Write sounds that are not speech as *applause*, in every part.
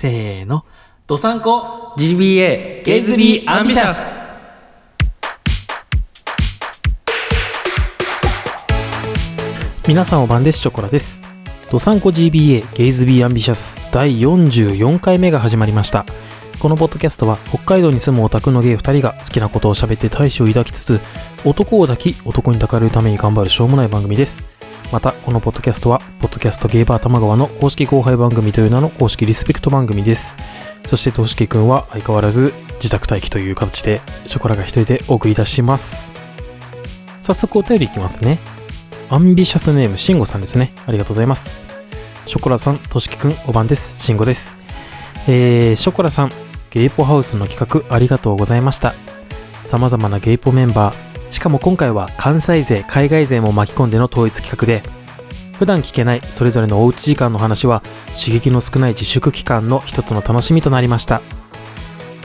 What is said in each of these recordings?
せーの。ドサンコ GBA ゲイズビーアンビシャス皆さんお晩です、ショコラです。ドサンコ GBA ゲイズビーアンビシャス第44回目が始まりました。このポッドキャストは北海道に住むオタクのゲイ2人が好きなことを喋って大志を抱きつつ男を抱き男に抱かれるために頑張るしょうもない番組です。また、このポッドキャストは、ポッドキャストゲイバー玉川の公式後輩番組という名の公式リスペクト番組です。そして、としきくんは相変わらず自宅待機という形で、ショコラが一人でお送りいたします。早速お便りいきますね。アンビシャスネーム、しんごさんですね。ありがとうございます。ショコラさん、としきくん、おばんです。しんごです。えー、ショコラさん、ゲイポハウスの企画ありがとうございました。様々なゲイポメンバー、しかも今回は関西勢、海外勢も巻き込んでの統一企画で、普段聞けないそれぞれのおうち時間の話は刺激の少ない自粛期間の一つの楽しみとなりました。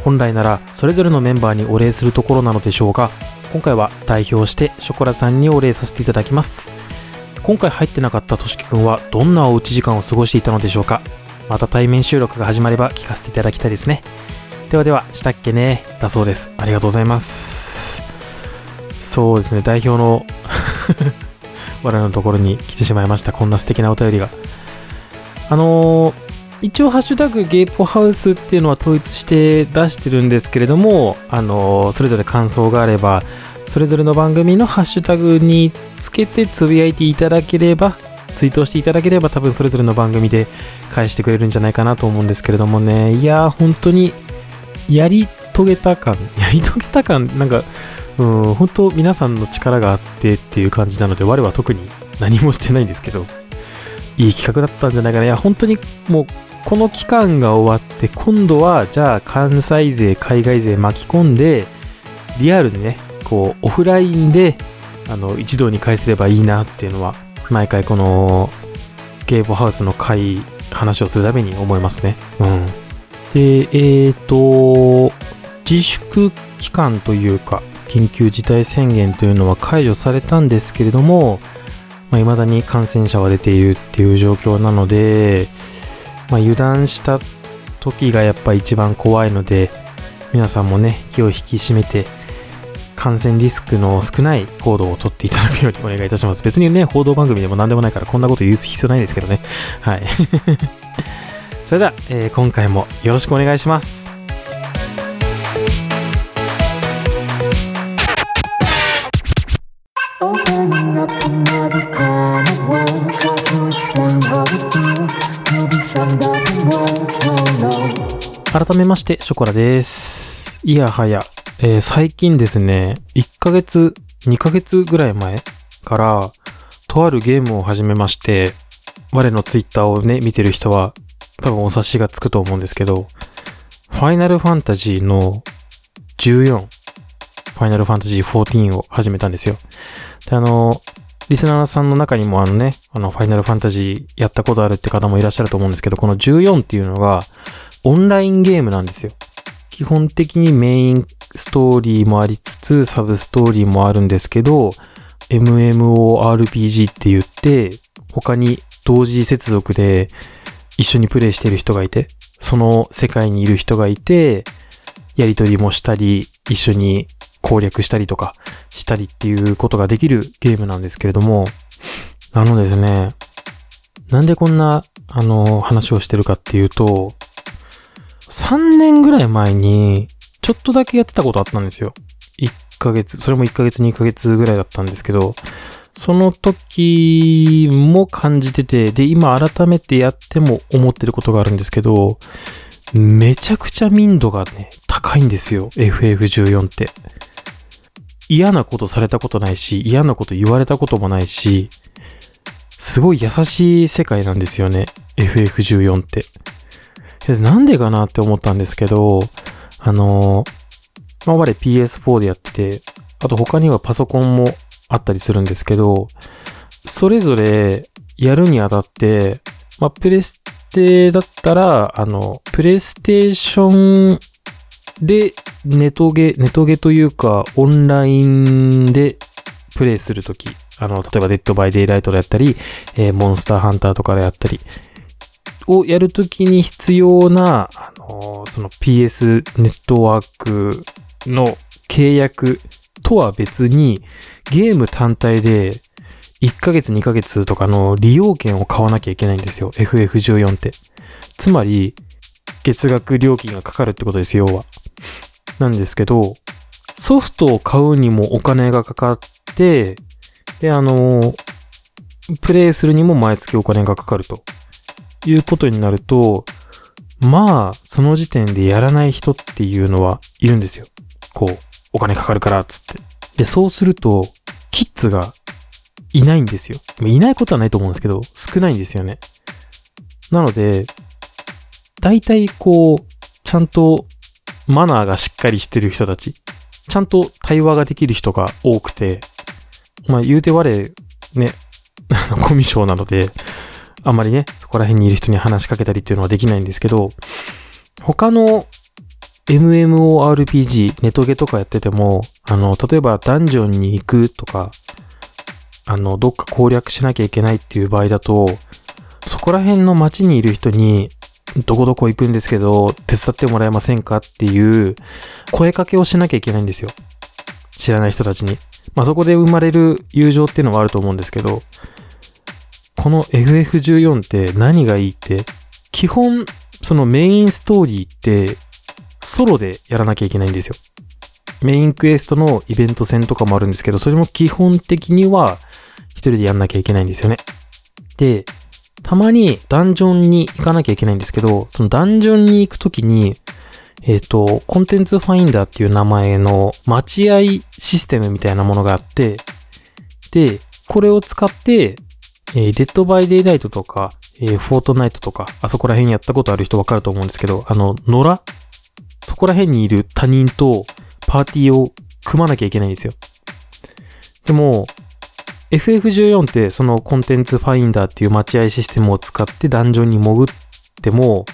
本来ならそれぞれのメンバーにお礼するところなのでしょうが、今回は代表してショコラさんにお礼させていただきます。今回入ってなかったとしきくんはどんなおうち時間を過ごしていたのでしょうかまた対面収録が始まれば聞かせていただきたいですね。ではでは、したっけねだそうです。ありがとうございます。そうですね、代表の *laughs* 我らのところに来てしまいました。こんな素敵なお便りが。あのー一応、ハッシュタグゲイポハウスっていうのは統一して出してるんですけれども、あのーそれぞれ感想があれば、それぞれの番組のハッシュタグにつけてつぶやいていただければ、ツイートしていただければ多分それぞれの番組で返してくれるんじゃないかなと思うんですけれどもね、いやー、本当にやり遂げた感、*laughs* やり遂げた感、なんか、うん、本当皆さんの力があってっていう感じなので、我は特に何もしてないんですけど、いい企画だったんじゃないかな。いや、本当にもう、この期間が終わって、今度は、じゃあ、関西勢、海外勢巻き込んで、リアルでね、こう、オフラインで、あの、一堂に会せればいいなっていうのは、毎回この、ゲーボハウスの会、話をするために思いますね。うん。で、えっ、と、自粛期間というか、緊急事態宣言というのは解除されたんですけれども、まあ、未だに感染者は出ているっていう状況なので、まあ、油断した時がやっぱ一番怖いので、皆さんもね、気を引き締めて、感染リスクの少ない行動をとっていただくようにお願いいたします。別にね、報道番組でも何でもないから、こんなこと言う必要ないんですけどね。はい。*laughs* それでは、えー今回もよろしくお願いします。改めまして、ショコラです。いやはや、えー最近ですね、1ヶ月、2ヶ月ぐらい前から、とあるゲームを始めまして、我のツイッターをね、見てる人は、多分お察しがつくと思うんですけど、ファイナルファンタジーの14、ファイナルファンタジー14を始めたんですよ。で、あの、リスナーさんの中にもあのね、あの、ファイナルファンタジーやったことあるって方もいらっしゃると思うんですけど、この14っていうのが、オンラインゲームなんですよ。基本的にメインストーリーもありつつ、サブストーリーもあるんですけど、MMORPG って言って、他に同時接続で一緒にプレイしてる人がいて、その世界にいる人がいて、やりとりもしたり、一緒に攻略したりとかしたりっていうことができるゲームなんですけれども、あのですね、なんでこんな、あの、話をしてるかっていうと、3年ぐらい前に、ちょっとだけやってたことあったんですよ。1ヶ月、それも1ヶ月2ヶ月ぐらいだったんですけど、その時も感じてて、で、今改めてやっても思ってることがあるんですけど、めちゃくちゃ民度がね、高いんですよ。FF14 って。嫌なことされたことないし、嫌なこと言われたこともないし、すごい優しい世界なんですよね。FF14 って。なんでかなって思ったんですけど、あの、まあ、我 PS4 でやってて、あと他にはパソコンもあったりするんですけど、それぞれやるにあたって、まあ、プレステだったら、あの、プレイステーションでネトゲ、ネトゲというか、オンラインでプレイするとき、あの、例えばデッドバイデイライトでやったり、えーモンスターハンターとかでやったり、をやるときに必要な、あの、その PS ネットワークの契約とは別に、ゲーム単体で1ヶ月2ヶ月とかの利用券を買わなきゃいけないんですよ。FF14 って。つまり、月額料金がかかるってことですよ、要は。なんですけど、ソフトを買うにもお金がかかって、で、あの、プレイするにも毎月お金がかかるということになると、まあ、その時点でやらない人っていうのはいるんですよ。こう、お金かかるから、つって。で、そうすると、キッズがいないんですよ。いないことはないと思うんですけど、少ないんですよね。なので、大体こう、ちゃんとマナーがしっかりしてる人たち、ちゃんと対話ができる人が多くて、まあ言うて我、ね、*laughs* コミュ障なので、あんまりね、そこら辺にいる人に話しかけたりっていうのはできないんですけど、他の MMORPG、ネトゲとかやってても、あの、例えばダンジョンに行くとか、あの、どっか攻略しなきゃいけないっていう場合だと、そこら辺の街にいる人に、どこどこ行くんですけど、手伝ってもらえませんかっていう声かけをしなきゃいけないんですよ。知らない人たちに。まあ、そこで生まれる友情っていうのはあると思うんですけど、この FF14 って何がいいって、基本、そのメインストーリーって、ソロでやらなきゃいけないんですよ。メインクエストのイベント戦とかもあるんですけど、それも基本的には一人でやんなきゃいけないんですよね。で、たまにダンジョンに行かなきゃいけないんですけど、そのダンジョンに行くときに、えっ、と、コンテンツファインダーっていう名前の待合システムみたいなものがあって、で、これを使って、えーデッドバイデイライトとか、えーフォートナイトとか、あそこら辺やったことある人わかると思うんですけど、あの、野良？そこら辺にいる他人とパーティーを組まなきゃいけないんですよ。でも、FF14 ってそのコンテンツファインダーっていう待合システムを使ってダンジョンに潜っても、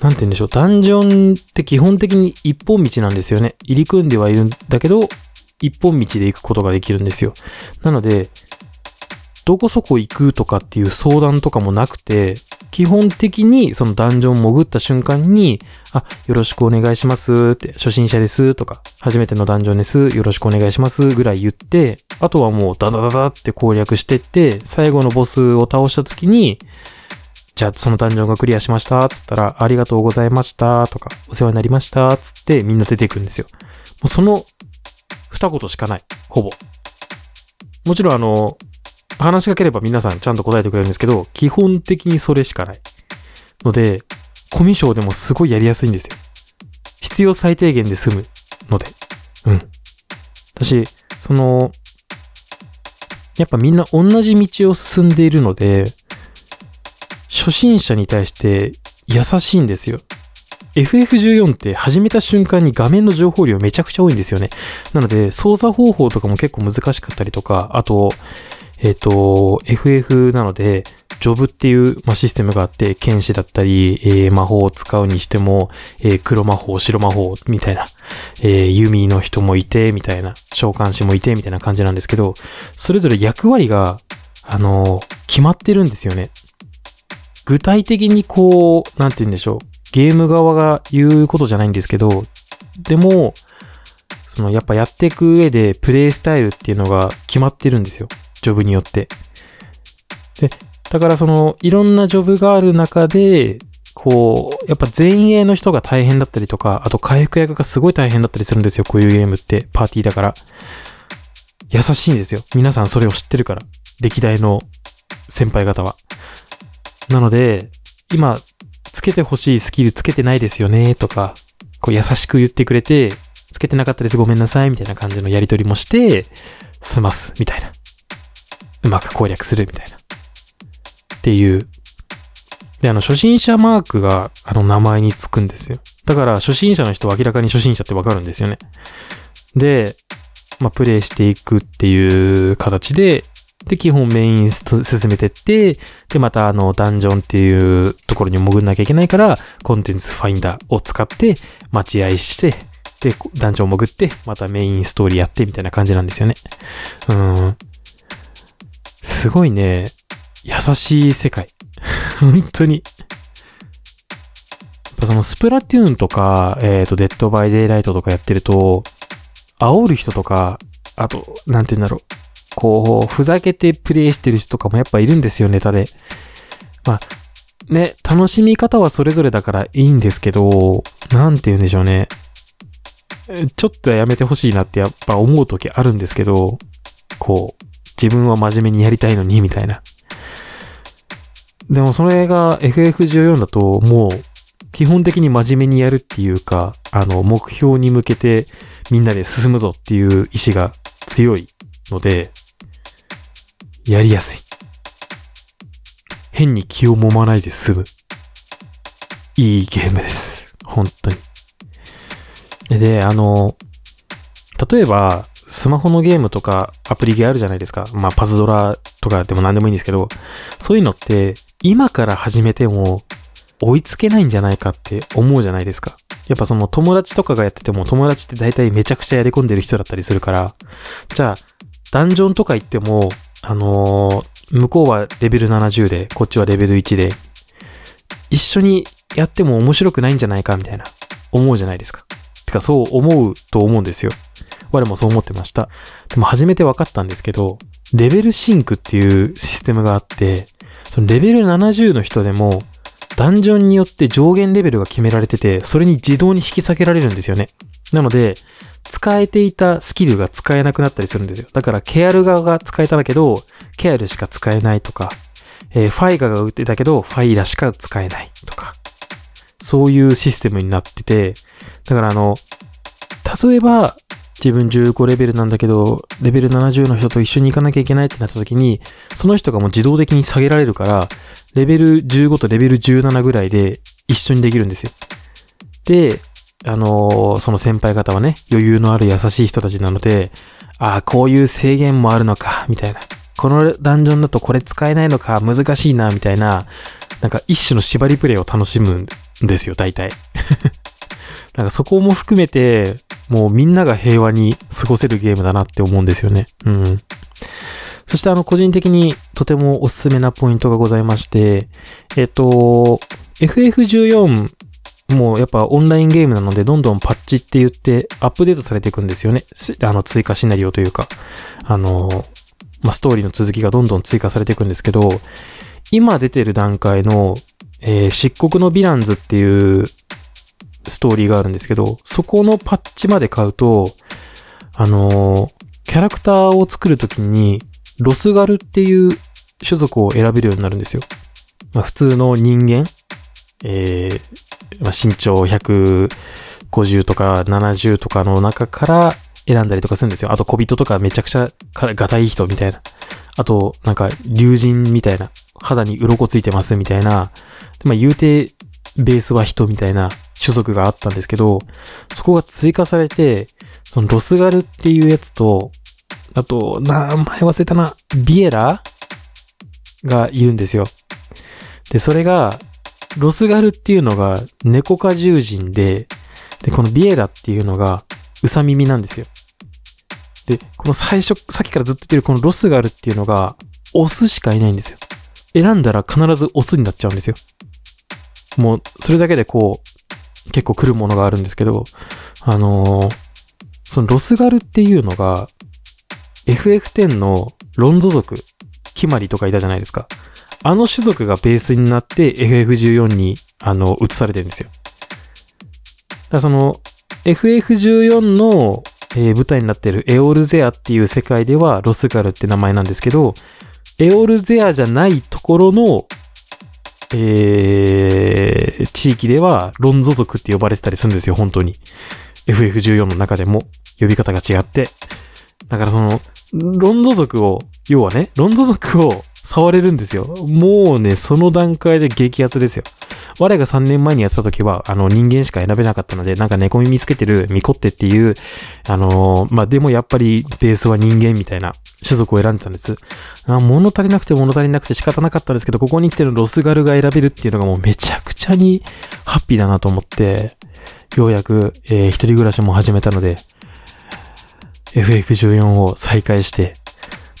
なんて言うんでしょう、ダンジョンって基本的に一本道なんですよね。入り組んではいるんだけど、一本道で行くことができるんですよ。なので、どこそこ行くとかっていう相談とかもなくて、基本的にそのダンジョン潜った瞬間に、あ、よろしくお願いしますって、初心者ですとか、初めてのダンジョンです、よろしくお願いしますぐらい言って、あとはもうダダダダって攻略してって、最後のボスを倒した時に、じゃあそのダンジョンがクリアしました、つったら、ありがとうございました、とか、お世話になりました、つってみんな出てくるんですよ。もうその二言しかない。ほぼ。もちろんあの、話しかければ皆さんちゃんと答えてくれるんですけど、基本的にそれしかない。ので、コミュ障でもすごいやりやすいんですよ。必要最低限で済むので。うん。私、その、やっぱみんな同じ道を進んでいるので、初心者に対して優しいんですよ。FF14 って始めた瞬間に画面の情報量めちゃくちゃ多いんですよね。なので、操作方法とかも結構難しかったりとか、あと、えっ、と、FF なので、ジョブっていう、まあ、システムがあって、剣士だったり、えー魔法を使うにしても、えー黒魔法、白魔法、みたいな、えー弓の人もいて、みたいな、召喚師もいて、みたいな感じなんですけど、それぞれ役割が、あの決まってるんですよね。具体的にこう、なんて言うんでしょう。ゲーム側が言うことじゃないんですけど、でも、そのやっぱやっていく上でプレイスタイルっていうのが決まってるんですよ。ジョブによって。で、だからそのいろんなジョブがある中で、こう、やっぱ前衛の人が大変だったりとか、あと回復役がすごい大変だったりするんですよ。こういうゲームって、パーティーだから。優しいんですよ。皆さんそれを知ってるから。歴代の先輩方は。なので、今、つけてほしいスキルつけてないですよね、とか、こう優しく言ってくれて、つけてなかったです、ごめんなさい、みたいな感じのやりとりもして、済ます、みたいな。うまく攻略する、みたいな。っていう。で、あの、初心者マークが、あの、名前につくんですよ。だから、初心者の人は明らかに初心者ってわかるんですよね。で、まあ、プレイしていくっていう形で、で、基本メイン進めてって、で、またあの、ダンジョンっていうところに潜んなきゃいけないから、コンテンツファインダーを使って、待合して、で、ダンジョン潜って、またメインストーリーやってみたいな感じなんですよね。うん。すごいね、優しい世界。*laughs* 本当に。やっぱそのスプラトゥーンとか、えっ、と、デッドバイデイライトとかやってると、煽る人とか、あと、なんて言うんだろう。こう、ふざけてプレイしてる人とかもやっぱいるんですよ、ネタで。まあ、ね、楽しみ方はそれぞれだからいいんですけど、なんて言うんでしょうね。ちょっとやめてほしいなってやっぱ思う時あるんですけど、こう、自分は真面目にやりたいのに、みたいな。でもそれが FF14 だともう基本的に真面目にやるっていうか、あの、目標に向けてみんなで進むぞっていう意志が強いので、やりやすい。変に気を揉まないで済む。いいゲームです。本当に。で、あの、例えば、スマホのゲームとかアプリゲーあるじゃないですか。まあ、パズドラとかでも何でもいいんですけど、そういうのって、今から始めても追いつけないんじゃないかって思うじゃないですか。やっぱその友達とかがやってても友達って大体めちゃくちゃやり込んでる人だったりするから、じゃあ、ダンジョンとか行っても、あのー向こうはレベル70で、こっちはレベル1で、一緒にやっても面白くないんじゃないかみたいな、思うじゃないですか。てか、そう思うと思うんですよ。我もそう思ってました。でも初めて分かったんですけど、レベルシンクっていうシステムがあって、そのレベル70の人でも、ダンジョンによって上限レベルが決められてて、それに自動に引き下げられるんですよね。なので、使えていたスキルが使えなくなったりするんですよ。だから、ケアル側が使えたんだけど、ケアルしか使えないとか、えーファイガが打ってたけど、ファイラしか使えないとか、そういうシステムになってて、だからあの、例えば、自分15レベルなんだけど、レベル70の人と一緒に行かなきゃいけないってなった時に、その人がもう自動的に下げられるから、レベル15とレベル17ぐらいで一緒にできるんですよ。で、あのーその先輩方はね、余裕のある優しい人たちなので、ああ、こういう制限もあるのか、みたいな。このダンジョンだとこれ使えないのか、難しいな、みたいな、なんか一種の縛りプレイを楽しむんですよ、大体。*laughs* なんかそこも含めて、もうみんなが平和に過ごせるゲームだなって思うんですよね。うん。そしてあの、個人的にとてもおすすめなポイントがございまして、えっと、FF14 もうやっぱオンラインゲームなので、どんどんパッチって言ってアップデートされていくんですよね。あの、追加シナリオというか、あの、まあ、ストーリーの続きがどんどん追加されていくんですけど、今出てる段階の、えー漆黒のヴィランズっていうストーリーがあるんですけど、そこのパッチまで買うと、あのーキャラクターを作るときに、ロスガルっていう種族を選べるようになるんですよ。まあ、普通の人間、えーまあ、身長150とか70とかの中から選んだりとかするんですよ。あと小人とかめちゃくちゃがたい人みたいな。あと、なんか、竜神みたいな。肌に鱗ついてますみたいな。まあ、言うて、ベースは人みたいな種族があったんですけど、そこが追加されて、そのロスガルっていうやつと、あと、名前忘れたな、ビエラがいるんですよ。で、それが、ロスガルっていうのが猫科獣人で、で、このビエラっていうのがウサ耳なんですよ。で、この最初、さっきからずっと言ってるこのロスガルっていうのが、オスしかいないんですよ。選んだら必ずオスになっちゃうんですよ。もう、それだけでこう、結構来るものがあるんですけど、あのーそのロスガルっていうのが、FF10 のロンゾ族、キマリとかいたじゃないですか。あの種族がベースになって FF14 に、あの、移されてるんですよ。だからその、FF14 の、えー舞台になってるエオルゼアっていう世界ではロスガルって名前なんですけど、エオルゼアじゃないところの、えー、地域ではロンゾ族って呼ばれてたりするんですよ、本当に。FF14 の中でも呼び方が違って。だからその、ロンゾ族を、要はね、ロンゾ族を触れるんですよ。もうね、その段階で激アツですよ。我が3年前にやった時は、あの、人間しか選べなかったので、なんか猫耳つけてるミコってっていう、あのーまあ、でもやっぱりベースは人間みたいな種族を選んでたんです。あ物足りなくて物足りなくて仕方なかったんですけど、ここに来てるロスガルが選べるっていうのがもうめちゃくちゃにハッピーだなと思って、ようやく、えー一人暮らしも始めたので、FF14 を再開して、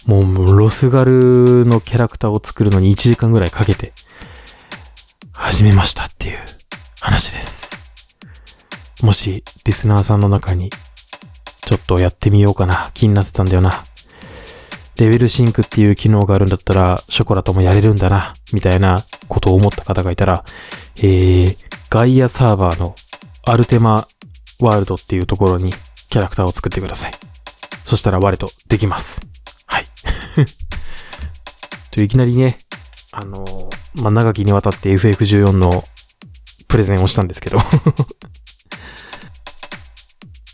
もうロスガルのキャラクターを作るのに1時間ぐらいかけて始めましたっていう話です。もしリスナーさんの中にちょっとやってみようかな気になってたんだよな。レベルシンクっていう機能があるんだったらショコラともやれるんだなみたいなことを思った方がいたら、えー、ガイアサーバーのアルテマワールドっていうところにキャラクターを作ってください。そしたら我とできます。はい。*laughs* といきなりね、あのまあ、長きにわたって FF14 のプレゼンをしたんですけど *laughs*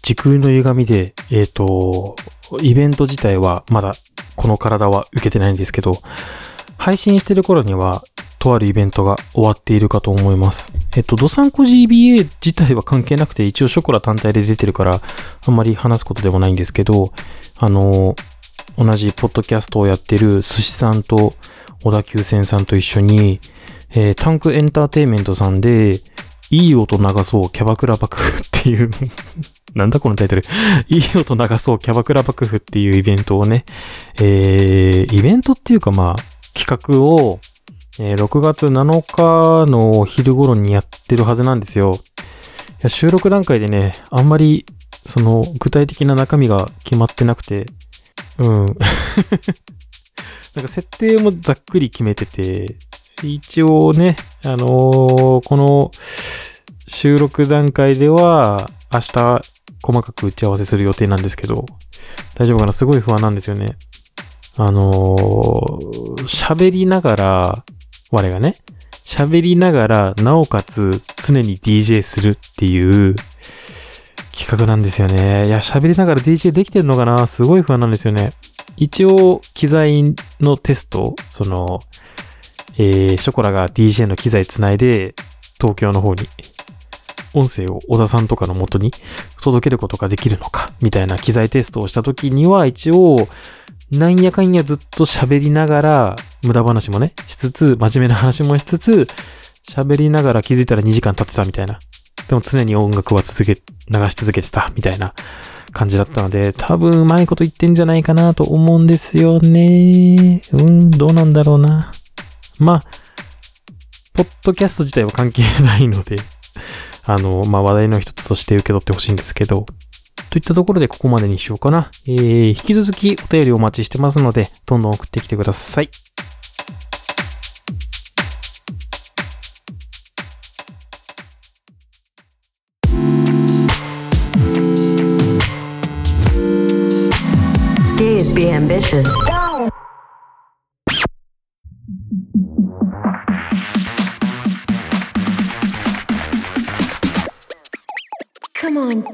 時空の歪みで、えっ、と、イベント自体はまだこの体は受けてないんですけど、配信してる頃には、とあるイベントが終わっているかと思います。えっと、ドサンコ GBA 自体は関係なくて、一応ショコラ単体で出てるから、あんまり話すことでもないんですけど、あの、同じポッドキャストをやってる寿司さんと小田急線さんと一緒に、えータンクエンターテイメントさんで、いい音流そうキャバクラ幕府っていう、*laughs* なんだこのタイトル。いい音流そうキャバクラ幕府っていうイベントをね、えー、イベントっていうかまあ、企画を、えー6月7日のお昼頃にやってるはずなんですよ。収録段階でね、あんまり、その、具体的な中身が決まってなくて、うん。*laughs* なんか設定もざっくり決めてて、一応ね、あのーこの収録段階では明日細かく打ち合わせする予定なんですけど、大丈夫かな？すごい不安なんですよね。あのー喋りながら、我がね、喋りながら、なおかつ常に DJ するっていう企画なんですよね。いや、喋りながら DJ できてるのかな？すごい不安なんですよね。一応、機材のテスト、その、えー、ショコラが DJ の機材つないで、東京の方に、音声を小田さんとかの元に届けることができるのか、みたいな機材テストをした時には、一応、なんやかんやずっと喋りながら、無駄話もね、しつつ、真面目な話もしつつ、喋りながら気づいたら2時間経ってたみたいな。でも常に音楽は続け、流し続けてたみたいな感じだったので、多分うまいこと言ってんじゃないかなと思うんですよね。うん、どうなんだろうな。まあ、ポッドキャスト自体は関係ないので、*laughs* あの、まあ話題の一つとして受け取ってほしいんですけど、といったところでここまでにしようかな。えー、引き続きお便りお待ちしてますので、どんどん送ってきてください。Be ambitious. Come on.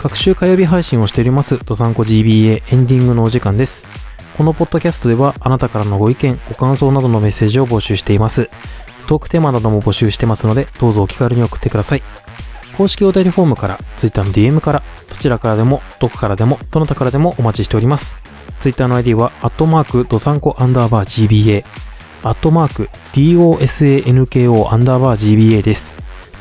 各週火曜日配信をしております、ドサンコ GBA エンディングのお時間です。このポッドキャストでは、あなたからのご意見、ご感想などのメッセージを募集しています。トークテーマなども募集してますので、どうぞお気軽に送ってください。公式お便りフォームから、Twitter の DM から、どちらからでも、どこからでも、どなたからでもお待ちしております。Twitter の ID は、アットマーク、ドサンコアンダーバー GBA、アットマーク、DOSANKO アンダーバー GBA です。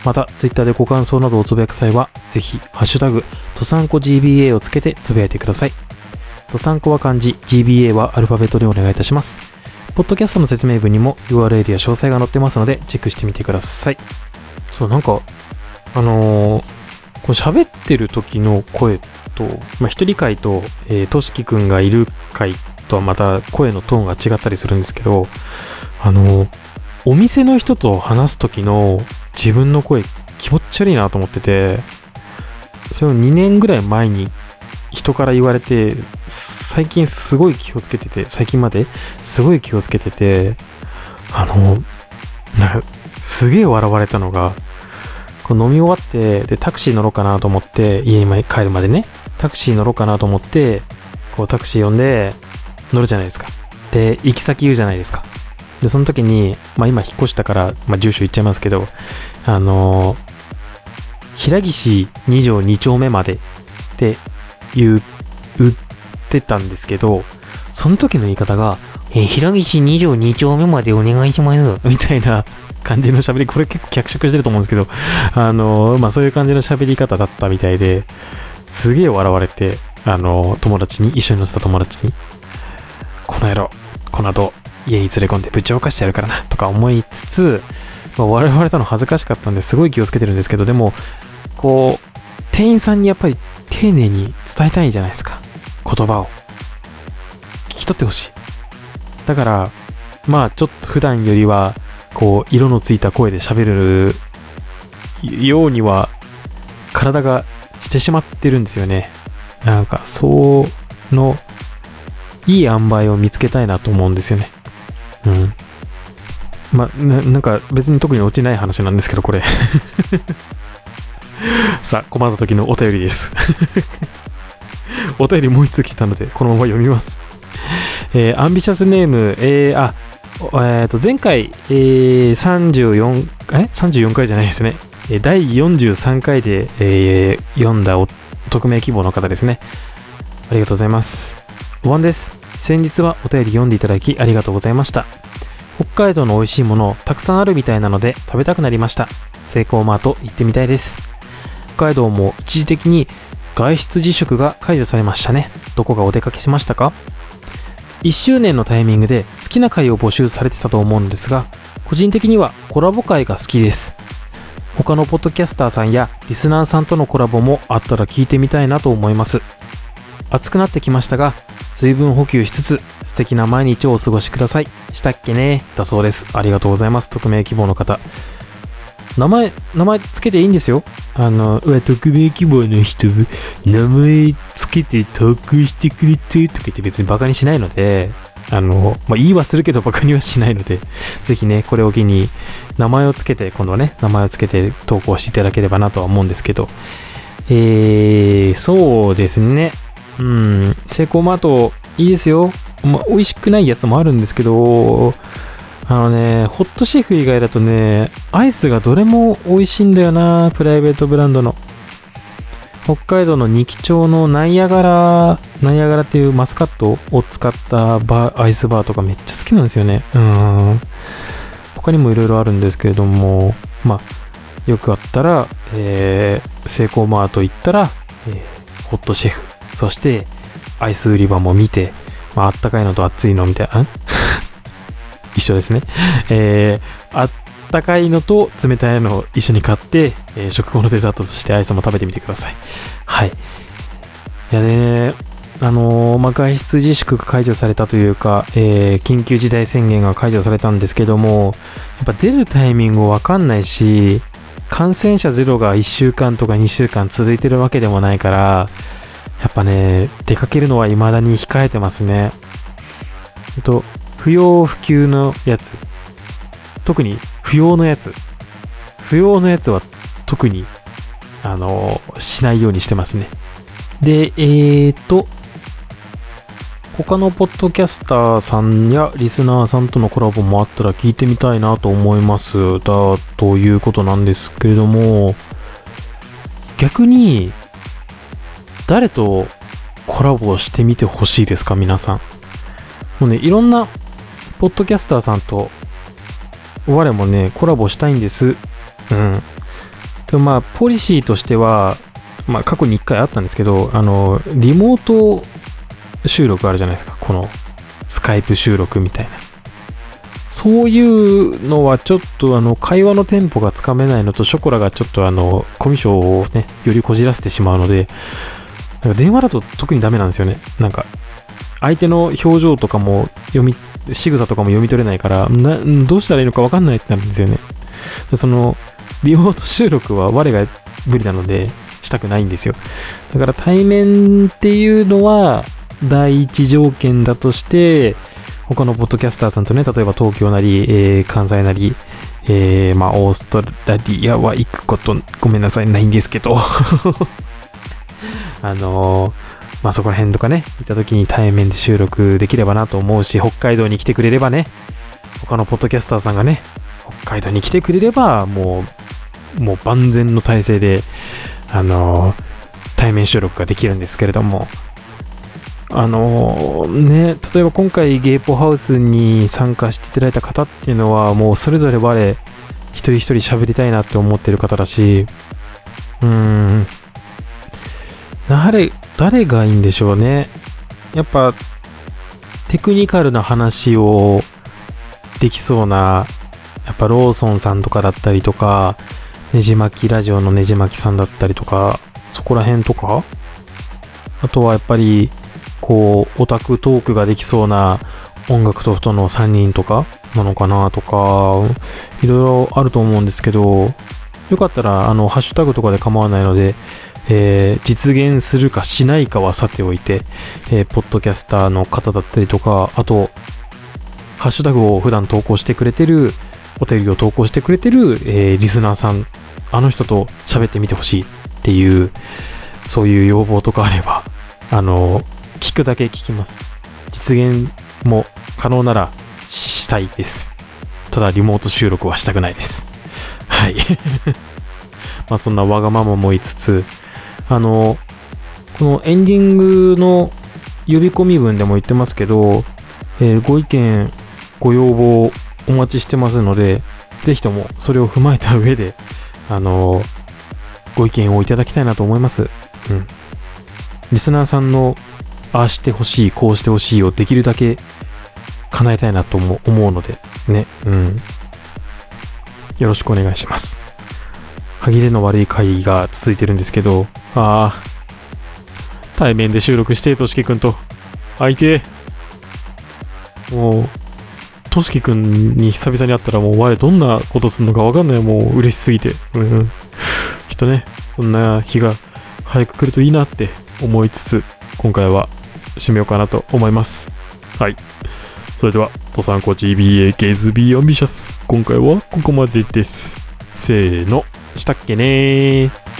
また、ツイッターでご感想などをつぶやく際は、ぜひ、ハッシュタグ、ドサンコ GBA をつけてつぶやいてください。ドサンコは漢字、GBA はアルファベットでお願いいたします。ポッドキャストの説明文にも URL や詳細が載ってますので、チェックしてみてください。そう、なんか、あのーこう喋ってる時の声と、まあ、一人会と、えー、としきくんがいる回とはまた声のトーンが違ったりするんですけど、あのーお店の人と話す時の自分の声気持ち悪いなと思ってて、それを2年ぐらい前に人から言われて、最近すごい気をつけてて、最近まですごい気をつけてて、あの、なすげえ笑われたのが、こ飲み終わって、で、タクシー乗ろうかなと思って、家に帰るまでね、タクシー乗ろうかなと思って、こうタクシー呼んで乗るじゃないですか。で、行き先言うじゃないですか。で、その時に、まあ今引っ越したから、まあ住所言っちゃいますけど、あのー平岸2条2丁目までって言う、売ってたんですけど、その時の言い方が、え平岸2条2丁目までお願いします。みたいな感じの喋り、これ結構脚色してると思うんですけど、あのまあそういう感じの喋り方だったみたいで、すげえ笑われて、あの友達に、一緒に乗ってた友達に。この野郎、この後、家に連れ込んでぶちかしてやるからな、とか思いつつ、まあ、我々との恥ずかしかったんですごい気をつけてるんですけど、でも、こう、店員さんにやっぱり丁寧に伝えたいじゃないですか。言葉を。聞き取ってほしい。だから、まあちょっと普段よりは、こう、色のついた声で喋るようには、体がしてしまってるんですよね。なんか、その、いい塩梅を見つけたいなと思うんですよね。うん。まあ、なんか別に特に落ちない話なんですけど、これ。*laughs* さあ、困った時のお便りです。*laughs* お便りもう一つ来たので、このまま読みます。えーアンビシャスネーム、えーあ、えーと、前回、えー34、え ?34 回じゃないですね。第43回で、えー読んだお匿名希望の方ですね。ありがとうございます。お晩です。先日はお便り読んでいただきありがとうございました。北海道の美味しいものたくさんあるみたいなので食べたくなりました。セイコーマート行ってみたいです。北海道も一時的に外出自粛が解除されましたね。どこかお出かけしましたか？?1 周年のタイミングで好きな回を募集されてたと思うんですが、個人的にはコラボ回が好きです。他のポッドキャスターさんやリスナーさんとのコラボもあったら聞いてみたいなと思います。暑くなってきましたが、水分補給しつつ素敵な毎日をお過ごしください。したっけね？だそうです。ありがとうございます。匿名希望の方。名前、名前つけていいんですよ。あの、うわ、匿名希望の人、名前つけて投稿してくれてとか言って別にバカにしないので、あの、まあ、言いはするけどバカにはしないので、ぜひね、これを機に名前をつけて、今度はね、名前をつけて投稿していただければなとは思うんですけど、えー、そうですね。うん、セイコーマートいいですよ。まあ、美味しくないやつもあるんですけど、あのね、ホットシェフ以外だとね、アイスがどれも美味しいんだよな、プライベートブランドの。北海道の二木町のナイアガラ、ナイアガラっていうマスカットを使ったバアイスバーとかめっちゃ好きなんですよね。うん。他にもいろいろあるんですけれども、まあ、よくあったら、えー、セイコーマート行ったら、えーホットシェフ、そしてアイス売り場も見て、まあ、あったかいのと熱いのみたいな、*laughs* 一緒ですね。えー、あっったかいのと冷たいのを一緒に買って、えー食後のデザートとしてアイスも食べてみてください。はい。いやね、あのーまあ、外出自粛が解除されたというか、えー緊急事態宣言が解除されたんですけども、やっぱ出るタイミングわかんないし、感染者ゼロが1週間とか2週間続いてるわけでもないから、やっぱね、出かけるのは未だに控えてますね。えっと、不要不急のやつ。特に不要のやつ。不要のやつは特に、あの、しないようにしてますね。で、えーと、他のポッドキャスターさんやリスナーさんとのコラボもあったら聞いてみたいなと思います。だ、ということなんですけれども、逆に、誰とコラボしてみてほしいですか、皆さん。もうね、いろんなポッドキャスターさんと、我もね、コラボしたいんです。うん。でもまあ、ポリシーとしては、まあ、過去に1回あったんですけど、あの、リモート収録あるじゃないですか。この、スカイプ収録みたいな。そういうのはちょっとあの、会話のテンポがつかめないのと、ショコラがちょっとあの、コミュ障をね、よりこじらせてしまうので、なんか電話だと特にダメなんですよね。なんか、相手の表情とかも読み、仕草とかも読み取れないから、などうしたらいいのか分かんないってなるんですよね。その、リモート収録は我が無理なので、したくないんですよ。だから対面っていうのは、第一条件だとして、他のポッドキャスターさんとね、例えば東京なり、えー関西なり、えーまあ、オーストラリアは行くこと、ごめんなさい、ないんですけど、*laughs* あのーまあ、そこら辺とかね、行った時に対面で収録できればなと思うし、北海道に来てくれればね、他のポッドキャスターさんがね、北海道に来てくれれば、もう、もう万全の体制で、あのー対面収録ができるんですけれども、あのーね、例えば今回ゲイポハウスに参加していただいた方っていうのは、もうそれぞれ我、一人一人喋りたいなって思ってる方だし、うーん、誰、誰がいいんでしょうね。やっぱ、テクニカルな話をできそうな、やっぱローソンさんとかだったりとか、ねじ巻きラジオのねじ巻きさんだったりとか、そこら辺とか、あとはやっぱり、こう、オタクトークができそうな音楽と人の3人とかなのかなとか、いろいろあると思うんですけど、よかったら、あの、ハッシュタグとかで構わないので、えー実現するかしないかはさておいて、えーポッドキャスターの方だったりとか、あと、ハッシュタグを普段投稿してくれてる、お便りを投稿してくれてる、えーリスナーさん、あの人と喋ってみてほしいっていう、そういう要望とかあれば、あの、聞くだけ聞きます。実現も可能ならしたいです。ただ、リモート収録はしたくないです。はい。*laughs* まあ、そんなわがままも言いつつ、あの、このエンディングの呼び込み文でも言ってますけど、えーご意見、ご要望お待ちしてますので、ぜひともそれを踏まえた上で、あのご意見をいただきたいなと思います。うん。リスナーさんの、ああしてほしい、こうしてほしいをできるだけ叶えたいなと思う思うので、ね、うん。よろしくお願いします。歯切れの悪い回が続いてるんですけど、ああ、対面で収録して、としきくんと、相手、もう、としきくんに久々に会ったらもう我どんなことするのかわかんないもう嬉しすぎて。うんうん。きっとね、そんな日が早く来るといいなって思いつつ、今回は締めようかなと思います。はい。それでは、登山コ GBA ゲイズビーアンビシャス。今回はここまでです。せーの、したっけねー。